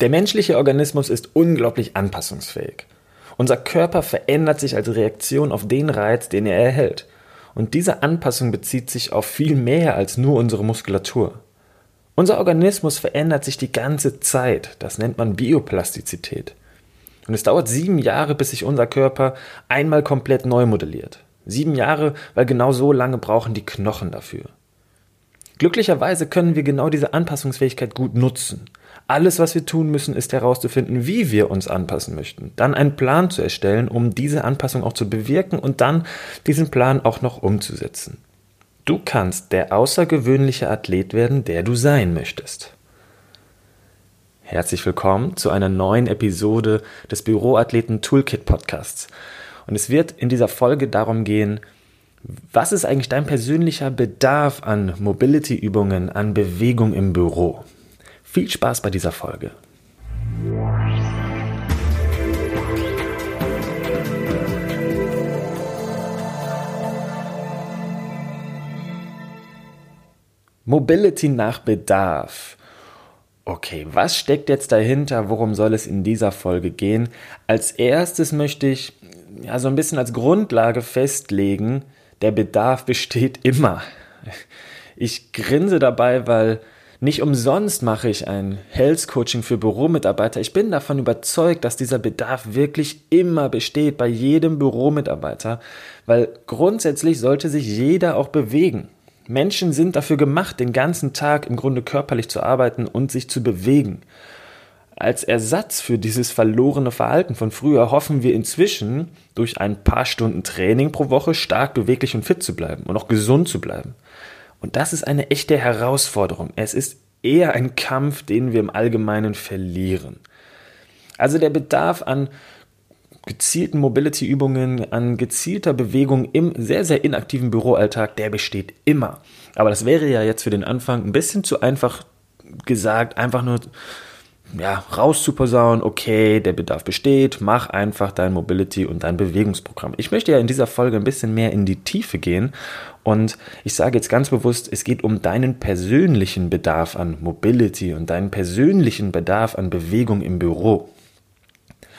Der menschliche Organismus ist unglaublich anpassungsfähig. Unser Körper verändert sich als Reaktion auf den Reiz, den er erhält. Und diese Anpassung bezieht sich auf viel mehr als nur unsere Muskulatur. Unser Organismus verändert sich die ganze Zeit. Das nennt man Bioplastizität. Und es dauert sieben Jahre, bis sich unser Körper einmal komplett neu modelliert. Sieben Jahre, weil genau so lange brauchen die Knochen dafür. Glücklicherweise können wir genau diese Anpassungsfähigkeit gut nutzen. Alles, was wir tun müssen, ist herauszufinden, wie wir uns anpassen möchten. Dann einen Plan zu erstellen, um diese Anpassung auch zu bewirken und dann diesen Plan auch noch umzusetzen. Du kannst der außergewöhnliche Athlet werden, der du sein möchtest. Herzlich willkommen zu einer neuen Episode des Büroathleten Toolkit Podcasts. Und es wird in dieser Folge darum gehen, was ist eigentlich dein persönlicher Bedarf an Mobility-Übungen, an Bewegung im Büro? Viel Spaß bei dieser Folge. Mobility nach Bedarf. Okay, was steckt jetzt dahinter? Worum soll es in dieser Folge gehen? Als erstes möchte ich ja so ein bisschen als Grundlage festlegen, der Bedarf besteht immer. Ich grinse dabei, weil nicht umsonst mache ich ein Health Coaching für Büromitarbeiter. Ich bin davon überzeugt, dass dieser Bedarf wirklich immer besteht bei jedem Büromitarbeiter, weil grundsätzlich sollte sich jeder auch bewegen. Menschen sind dafür gemacht, den ganzen Tag im Grunde körperlich zu arbeiten und sich zu bewegen. Als Ersatz für dieses verlorene Verhalten von früher hoffen wir inzwischen, durch ein paar Stunden Training pro Woche stark beweglich und fit zu bleiben und auch gesund zu bleiben. Und das ist eine echte Herausforderung. Es ist eher ein Kampf, den wir im Allgemeinen verlieren. Also der Bedarf an gezielten Mobility-Übungen, an gezielter Bewegung im sehr, sehr inaktiven Büroalltag, der besteht immer. Aber das wäre ja jetzt für den Anfang ein bisschen zu einfach gesagt, einfach nur ja, raus zu posaunen, okay, der Bedarf besteht, mach einfach dein Mobility und dein Bewegungsprogramm. Ich möchte ja in dieser Folge ein bisschen mehr in die Tiefe gehen und ich sage jetzt ganz bewusst, es geht um deinen persönlichen Bedarf an Mobility und deinen persönlichen Bedarf an Bewegung im Büro.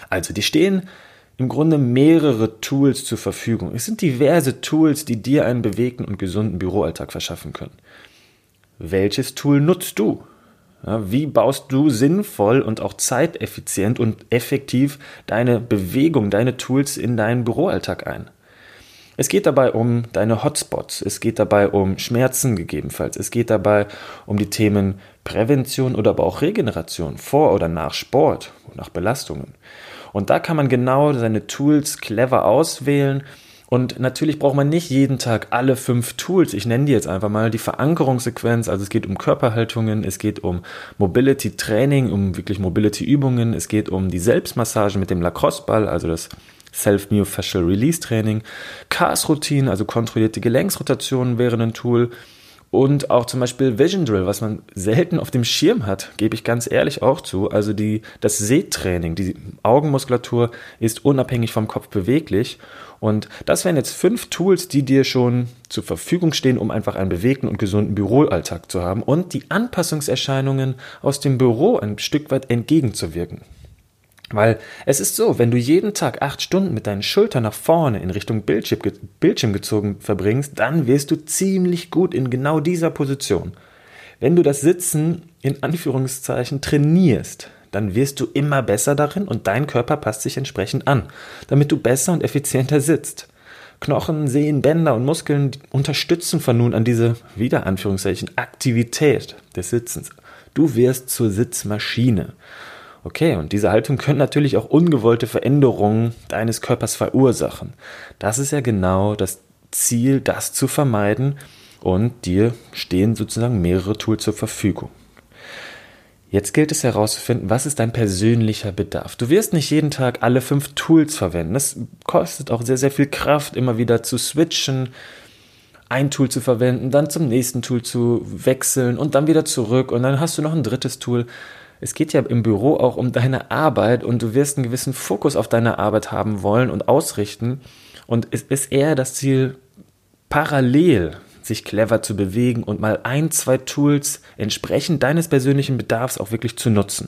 Also, die stehen im Grunde mehrere Tools zur Verfügung. Es sind diverse Tools, die dir einen bewegten und gesunden Büroalltag verschaffen können. Welches Tool nutzt du? Ja, wie baust du sinnvoll und auch zeiteffizient und effektiv deine Bewegung, deine Tools in deinen Büroalltag ein? Es geht dabei um deine Hotspots, es geht dabei um Schmerzen gegebenenfalls, es geht dabei um die Themen Prävention oder aber auch Regeneration vor oder nach Sport, nach Belastungen. Und da kann man genau seine Tools clever auswählen und natürlich braucht man nicht jeden Tag alle fünf Tools. Ich nenne die jetzt einfach mal die Verankerungssequenz. Also es geht um Körperhaltungen, es geht um Mobility Training, um wirklich Mobility Übungen, es geht um die Selbstmassage mit dem Lacrosse-Ball, also das Self-Myofascial Release Training. Cars-Routine, also kontrollierte Gelenksrotationen wäre ein Tool. Und auch zum Beispiel Vision Drill, was man selten auf dem Schirm hat, gebe ich ganz ehrlich auch zu. Also die, das Sehtraining, die Augenmuskulatur ist unabhängig vom Kopf beweglich. Und das wären jetzt fünf Tools, die dir schon zur Verfügung stehen, um einfach einen bewegten und gesunden Büroalltag zu haben und die Anpassungserscheinungen aus dem Büro ein Stück weit entgegenzuwirken. Weil es ist so, wenn du jeden Tag acht Stunden mit deinen Schultern nach vorne in Richtung Bildschirm, Bildschirm gezogen verbringst, dann wirst du ziemlich gut in genau dieser Position. Wenn du das Sitzen in Anführungszeichen trainierst, dann wirst du immer besser darin und dein Körper passt sich entsprechend an, damit du besser und effizienter sitzt. Knochen, Sehnen, Bänder und Muskeln unterstützen von nun an diese, wieder Anführungszeichen, Aktivität des Sitzens. Du wirst zur Sitzmaschine. Okay, und diese Haltung können natürlich auch ungewollte Veränderungen deines Körpers verursachen. Das ist ja genau das Ziel, das zu vermeiden. Und dir stehen sozusagen mehrere Tools zur Verfügung. Jetzt gilt es herauszufinden, was ist dein persönlicher Bedarf. Du wirst nicht jeden Tag alle fünf Tools verwenden. Das kostet auch sehr, sehr viel Kraft, immer wieder zu switchen, ein Tool zu verwenden, dann zum nächsten Tool zu wechseln und dann wieder zurück und dann hast du noch ein drittes Tool es geht ja im Büro auch um deine Arbeit und du wirst einen gewissen Fokus auf deine Arbeit haben wollen und ausrichten. Und es ist eher das Ziel, parallel sich clever zu bewegen und mal ein, zwei Tools entsprechend deines persönlichen Bedarfs auch wirklich zu nutzen.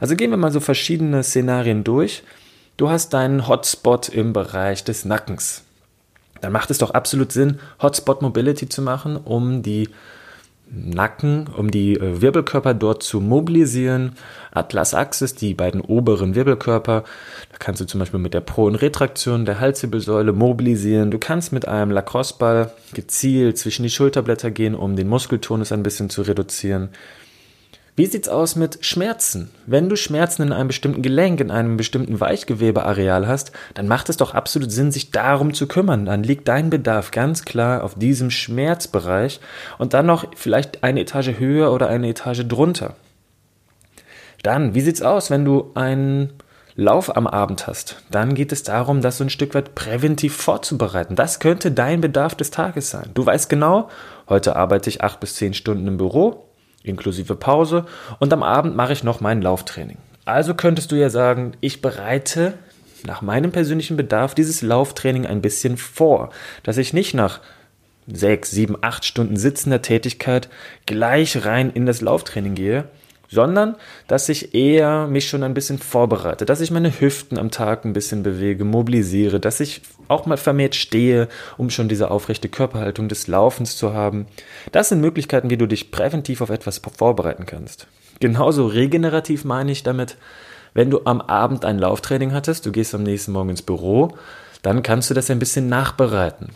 Also gehen wir mal so verschiedene Szenarien durch. Du hast deinen Hotspot im Bereich des Nackens. Dann macht es doch absolut Sinn, Hotspot Mobility zu machen, um die Nacken, um die äh, Wirbelkörper dort zu mobilisieren. Atlas Axis, die beiden oberen Wirbelkörper. Da kannst du zum Beispiel mit der Pro- und Retraktion der Halswirbelsäule mobilisieren. Du kannst mit einem Lacrosse-Ball gezielt zwischen die Schulterblätter gehen, um den Muskeltonus ein bisschen zu reduzieren. Wie sieht's aus mit Schmerzen? Wenn du Schmerzen in einem bestimmten Gelenk, in einem bestimmten Weichgewebeareal hast, dann macht es doch absolut Sinn, sich darum zu kümmern. Dann liegt dein Bedarf ganz klar auf diesem Schmerzbereich und dann noch vielleicht eine Etage höher oder eine Etage drunter. Dann, wie sieht's aus, wenn du einen Lauf am Abend hast? Dann geht es darum, das so ein Stück weit präventiv vorzubereiten. Das könnte dein Bedarf des Tages sein. Du weißt genau, heute arbeite ich acht bis zehn Stunden im Büro, inklusive Pause und am Abend mache ich noch mein Lauftraining. Also könntest du ja sagen, ich bereite nach meinem persönlichen Bedarf dieses Lauftraining ein bisschen vor, dass ich nicht nach sechs, sieben, acht Stunden sitzender Tätigkeit gleich rein in das Lauftraining gehe, sondern dass ich eher mich schon ein bisschen vorbereite, dass ich meine Hüften am Tag ein bisschen bewege, mobilisiere, dass ich auch mal vermehrt stehe, um schon diese aufrechte Körperhaltung des Laufens zu haben. Das sind Möglichkeiten, wie du dich präventiv auf etwas vorbereiten kannst. Genauso regenerativ meine ich damit, wenn du am Abend ein Lauftraining hattest, du gehst am nächsten Morgen ins Büro, dann kannst du das ein bisschen nachbereiten.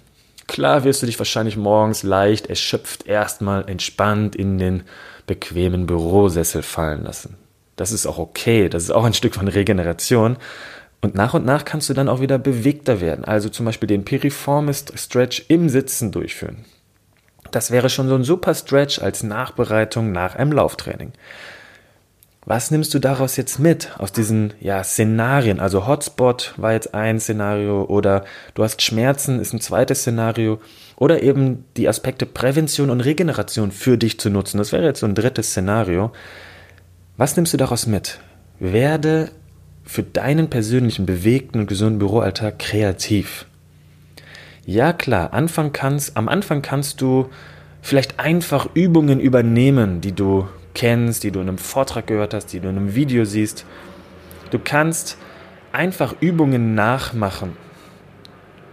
Klar wirst du dich wahrscheinlich morgens leicht erschöpft erstmal entspannt in den bequemen Bürosessel fallen lassen. Das ist auch okay, das ist auch ein Stück von Regeneration. Und nach und nach kannst du dann auch wieder bewegter werden, also zum Beispiel den Piriformis Stretch im Sitzen durchführen. Das wäre schon so ein super Stretch als Nachbereitung nach einem Lauftraining. Was nimmst du daraus jetzt mit, aus diesen ja, Szenarien? Also Hotspot war jetzt ein Szenario oder du hast Schmerzen ist ein zweites Szenario oder eben die Aspekte Prävention und Regeneration für dich zu nutzen. Das wäre jetzt so ein drittes Szenario. Was nimmst du daraus mit? Werde für deinen persönlichen bewegten und gesunden Büroalltag kreativ. Ja klar, Anfang kannst, am Anfang kannst du vielleicht einfach Übungen übernehmen, die du kennst, die du in einem Vortrag gehört hast, die du in einem Video siehst. Du kannst einfach Übungen nachmachen.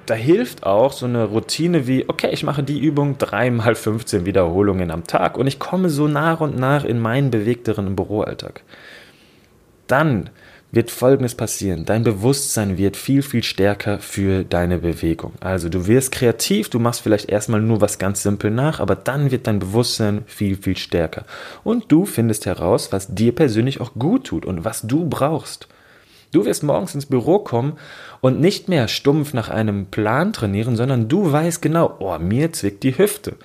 Da hilft auch so eine Routine wie, okay, ich mache die Übung dreimal 15 Wiederholungen am Tag und ich komme so nach und nach in meinen bewegteren Büroalltag. Dann wird Folgendes passieren. Dein Bewusstsein wird viel, viel stärker für deine Bewegung. Also du wirst kreativ, du machst vielleicht erstmal nur was ganz simpel nach, aber dann wird dein Bewusstsein viel, viel stärker. Und du findest heraus, was dir persönlich auch gut tut und was du brauchst. Du wirst morgens ins Büro kommen und nicht mehr stumpf nach einem Plan trainieren, sondern du weißt genau, oh, mir zwickt die Hüfte.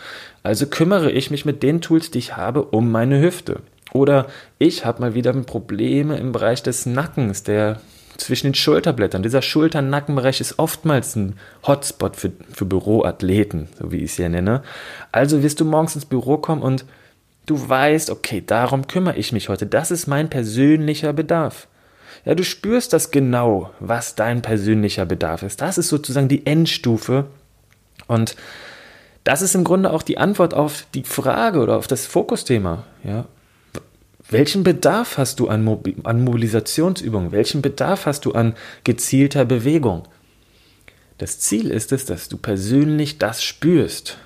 Also kümmere ich mich mit den Tools, die ich habe, um meine Hüfte. Oder ich habe mal wieder Probleme im Bereich des Nackens, der zwischen den Schulterblättern. Dieser Schultern-Nackenbereich ist oftmals ein Hotspot für, für Büroathleten, so wie ich es hier nenne. Also wirst du morgens ins Büro kommen und du weißt, okay, darum kümmere ich mich heute. Das ist mein persönlicher Bedarf. Ja, du spürst das genau, was dein persönlicher Bedarf ist. Das ist sozusagen die Endstufe. Und das ist im Grunde auch die Antwort auf die Frage oder auf das Fokusthema. Ja, welchen Bedarf hast du an, Mobi an Mobilisationsübungen? Welchen Bedarf hast du an gezielter Bewegung? Das Ziel ist es, dass du persönlich das spürst.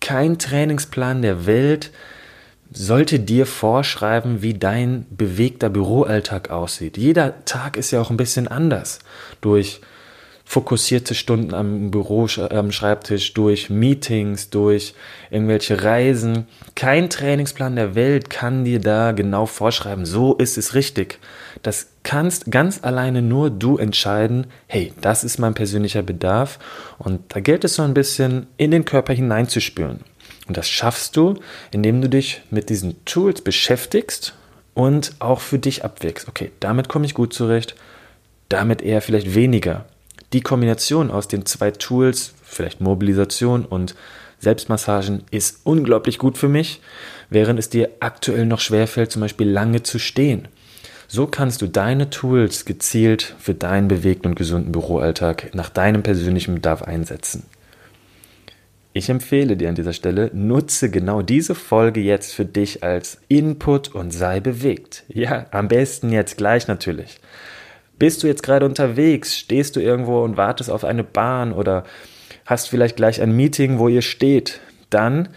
Kein Trainingsplan der Welt sollte dir vorschreiben, wie dein bewegter Büroalltag aussieht. Jeder Tag ist ja auch ein bisschen anders. Durch fokussierte Stunden am Büro, am Schreibtisch, durch Meetings, durch irgendwelche Reisen. Kein Trainingsplan der Welt kann dir da genau vorschreiben, so ist es richtig. Das kannst ganz alleine nur du entscheiden, hey, das ist mein persönlicher Bedarf und da gilt es so ein bisschen in den Körper hineinzuspüren. Und das schaffst du, indem du dich mit diesen Tools beschäftigst und auch für dich abwägst. Okay, damit komme ich gut zurecht, damit eher vielleicht weniger. Die Kombination aus den zwei Tools, vielleicht Mobilisation und Selbstmassagen, ist unglaublich gut für mich, während es dir aktuell noch schwerfällt, zum Beispiel lange zu stehen. So kannst du deine Tools gezielt für deinen bewegten und gesunden Büroalltag nach deinem persönlichen Bedarf einsetzen. Ich empfehle dir an dieser Stelle, nutze genau diese Folge jetzt für dich als Input und sei bewegt. Ja, am besten jetzt gleich natürlich. Bist du jetzt gerade unterwegs? Stehst du irgendwo und wartest auf eine Bahn oder hast vielleicht gleich ein Meeting, wo ihr steht? Dann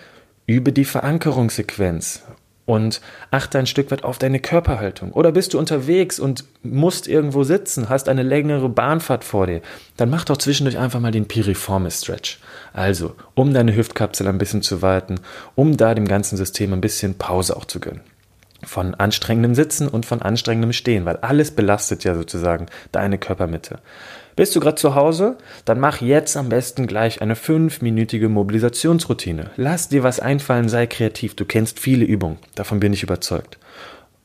übe die Verankerungssequenz und achte ein Stück weit auf deine Körperhaltung. Oder bist du unterwegs und musst irgendwo sitzen, hast eine längere Bahnfahrt vor dir, dann mach doch zwischendurch einfach mal den Piriformis Stretch. Also, um deine Hüftkapsel ein bisschen zu weiten, um da dem ganzen System ein bisschen Pause auch zu gönnen. Von anstrengendem Sitzen und von anstrengendem Stehen, weil alles belastet ja sozusagen deine Körpermitte. Bist du gerade zu Hause? Dann mach jetzt am besten gleich eine fünfminütige Mobilisationsroutine. Lass dir was einfallen, sei kreativ. Du kennst viele Übungen. Davon bin ich überzeugt.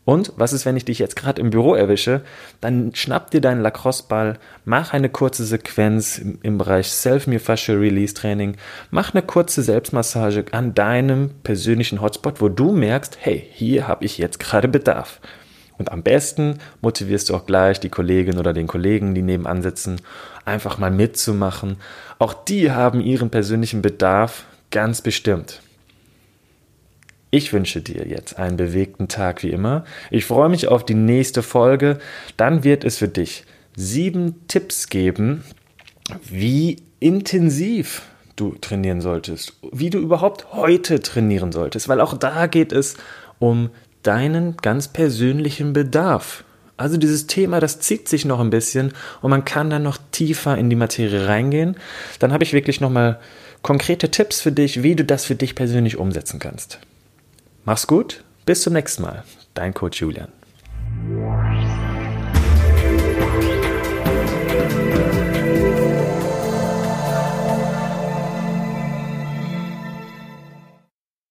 Und was ist, wenn ich dich jetzt gerade im Büro erwische? Dann schnapp dir deinen Lacrosse-Ball, mach eine kurze Sequenz im, Bereich Self-Myofascial Release Training, mach eine kurze Selbstmassage an deinem persönlichen Hotspot, wo du merkst, hey, hier habe ich jetzt gerade Bedarf. Und am besten motivierst du auch gleich die Kollegin oder den Kollegen, die nebenan sitzen, einfach mal mitzumachen. Auch die haben ihren persönlichen Bedarf ganz bestimmt. Ich wünsche dir jetzt einen bewegten Tag wie immer. Ich freue mich auf die nächste Folge. Dann wird es für dich sieben Tipps geben, wie intensiv du trainieren solltest, wie du überhaupt heute trainieren solltest, weil auch da geht es um deinen ganz persönlichen Bedarf. Also dieses Thema, das zieht sich noch ein bisschen und man kann dann noch tiefer in die Materie reingehen. Dann habe ich wirklich nochmal konkrete Tipps für dich, wie du das für dich persönlich umsetzen kannst. Mach's gut, bis zum nächsten Mal. Dein Coach Julian.